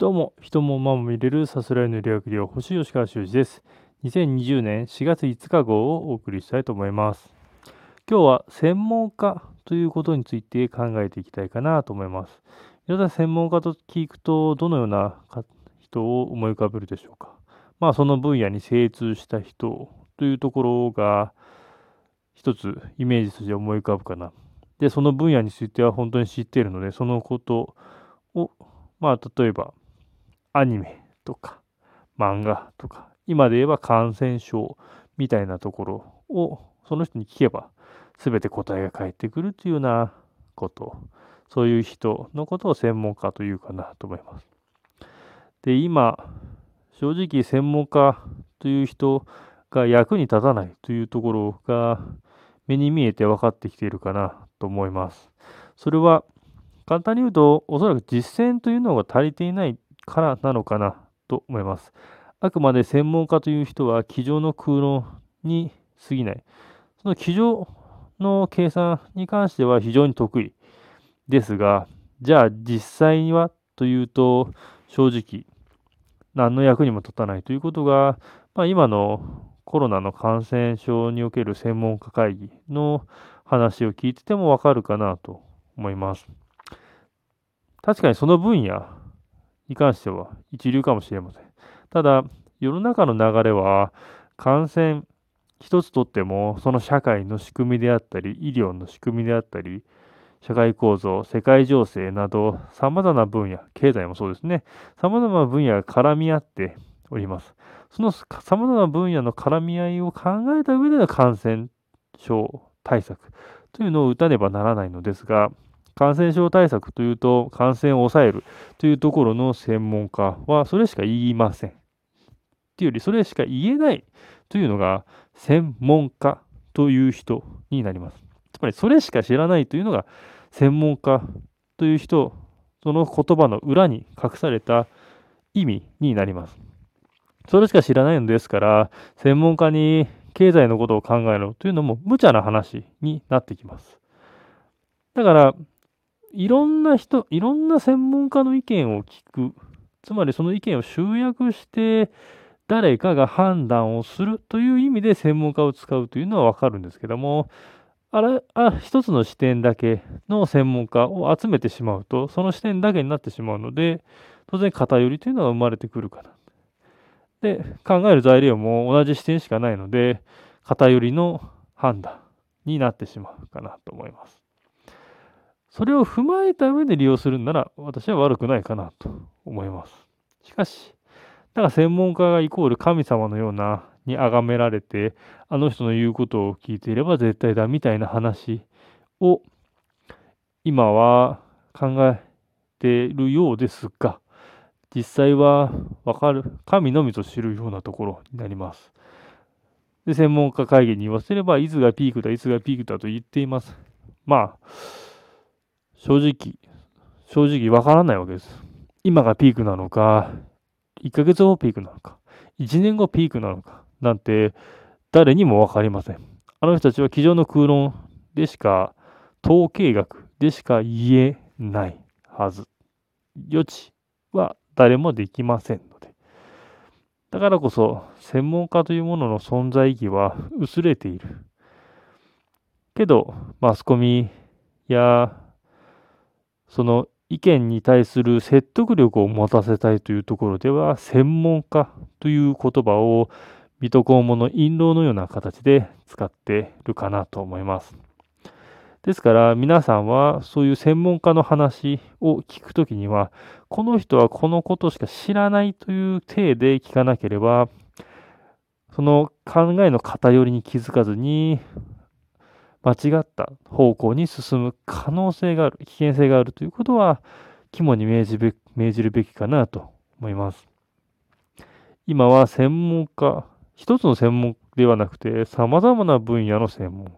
どうも、人も馬も見れるさすらいの理学療法士吉川修司です。2020年4月5日号をお送りしたいと思います。今日は専門家ということについて考えていきたいかなと思います。皆さん専門家と聞くとどのような人を思い浮かべるでしょうか。まあその分野に精通した人というところが一つイメージとして思い浮かぶかな。で、その分野については本当に知っているので、そのことを、まあ例えばアニメとか漫画とか、今で言えば感染症みたいなところをその人に聞けば全て答えが返ってくるというようなこと、そういう人のことを専門家というかなと思います。で、今、正直専門家という人が役に立たないというところが目に見えて分かってきているかなと思います。それは簡単に言うと、おそらく実践というのが足りていないからなのかなと思います。あくまで専門家という人は机上の空論に過ぎない。その机上の計算に関しては非常に得意ですが、じゃあ実際にはというと、正直何の役にも立たないということが、まあ、今のコロナの感染症における専門家会議の話を聞いててもわかるかなと思います。確かにその分野に関しては一流かもしれません。ただ、世の中の流れは感染一つとってもその社会の仕組みであったり、医療の仕組みであったり、社会構造、世界情勢など様々な分野、経済もそうですね、様々な分野が絡み合っております。その様々な分野の絡み合いを考えた上での感染症対策というのを打たねばならないのですが、感染症対策というと、感染を抑えるというところの専門家はそれしか言いません。っていうより、それしか言えないというのが専門家という人になります。つまり、それしか知らないというのが専門家という人、その言葉の裏に隠された意味になります。それしか知らないのですから、専門家に経済のことを考えろというのも無茶な話になってきます。だから、いろんな人、いろんな専門家の意見を聞く。つまりその意見を集約して誰かが判断をするという意味で専門家を使うというのはわかるんですけども、あれ、あ、一つの視点だけの専門家を集めてしまうと、その視点だけになってしまうので、当然偏りというのが生まれてくるかな。で、考える材料も同じ視点しかないので、偏りの判断になってしまうかなと思います。それを踏まえた上で利用するんなら、私は悪くないかなと思います。しかし、だから専門家がイコール神様のようなに崇められて、あの人の言うことを聞いていれば絶対だみたいな話を今は考えているようですが、実際はわかる、神のみぞ知るようなところになります。で、専門家会議に言わせれば、いつがピークだ、いつがピークだと言っています。まあ、正直、正直わからないわけです。今がピークなのか、1ヶ月後ピークなのか、1年後ピークなのか、なんて誰にもわかりません。あの人たちは机上の空論でしか、統計学でしか言えないはず。余地は誰もできませんので。だからこそ、専門家というものの存在意義は薄れている。けど、マスコミやその意見に対する説得力を持たせたいというところでは、専門家という言葉を水戸黄門の印籠のような形で使っているかなと思います。ですから皆さんはそういう専門家の話を聞くときには、この人はこのことしか知らないという体で聞かなければ、その考えの偏りに気づかずに、間違った方向に進む可能性がある、危険性があるということは、肝に銘じ銘じるべきかなと思います。今は専門家、一つの専門ではなくて、様々な分野の専門、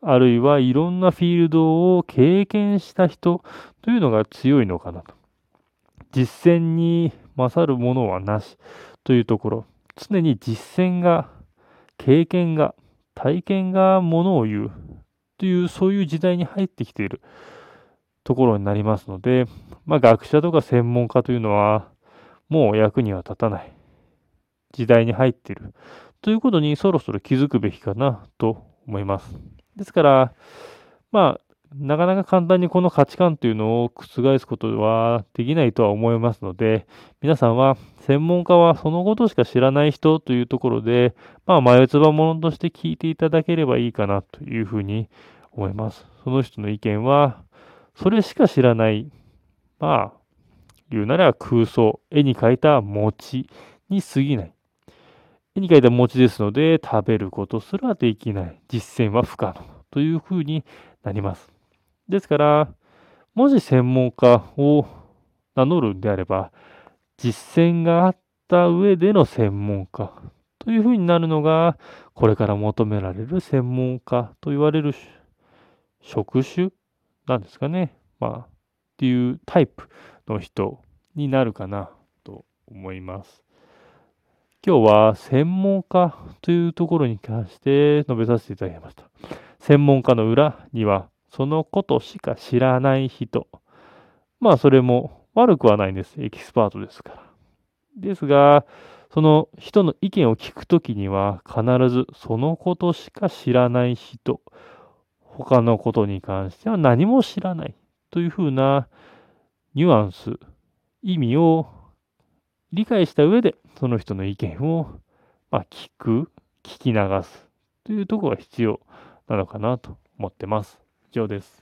あるいはいろんなフィールドを経験した人というのが強いのかなと。実践に勝るものはなしというところ、常に実践が、経験が、体験がものを言うという、そういう時代に入ってきているところになりますので、まあ、学者とか専門家というのは、もう役には立たない時代に入っているということにそろそろ気づくべきかなと思います。ですから、まあ、なかなか簡単にこの価値観というのを覆すことはできないとは思いますので、皆さんは専門家はそのことしか知らない人というところで、まあ、眉唾者として聞いていただければいいかなというふうに思います。その人の意見は、それしか知らない、まあ、言うなら空想、絵に描いた餅に過ぎない。絵に描いた餅ですので、食べることすらできない。実践は不可能というふうになります。ですから、もし専門家を名乗るんであれば、実践があった上での専門家というふうになるのが、これから求められる専門家と言われる職種なんですかね。まあ、っていうタイプの人になるかなと思います。今日は専門家というところに関して述べさせていただきました。専門家の裏にはそのことしか知らない人。まあそれも悪くはないんです。エキスパートですから。ですが、その人の意見を聞くときには必ずそのことしか知らない人。他のことに関しては何も知らないというふうなニュアンス、意味を理解した上でその人の意見を、まあ、聞く、聞き流すというところが必要なのかなと思ってます。以上です。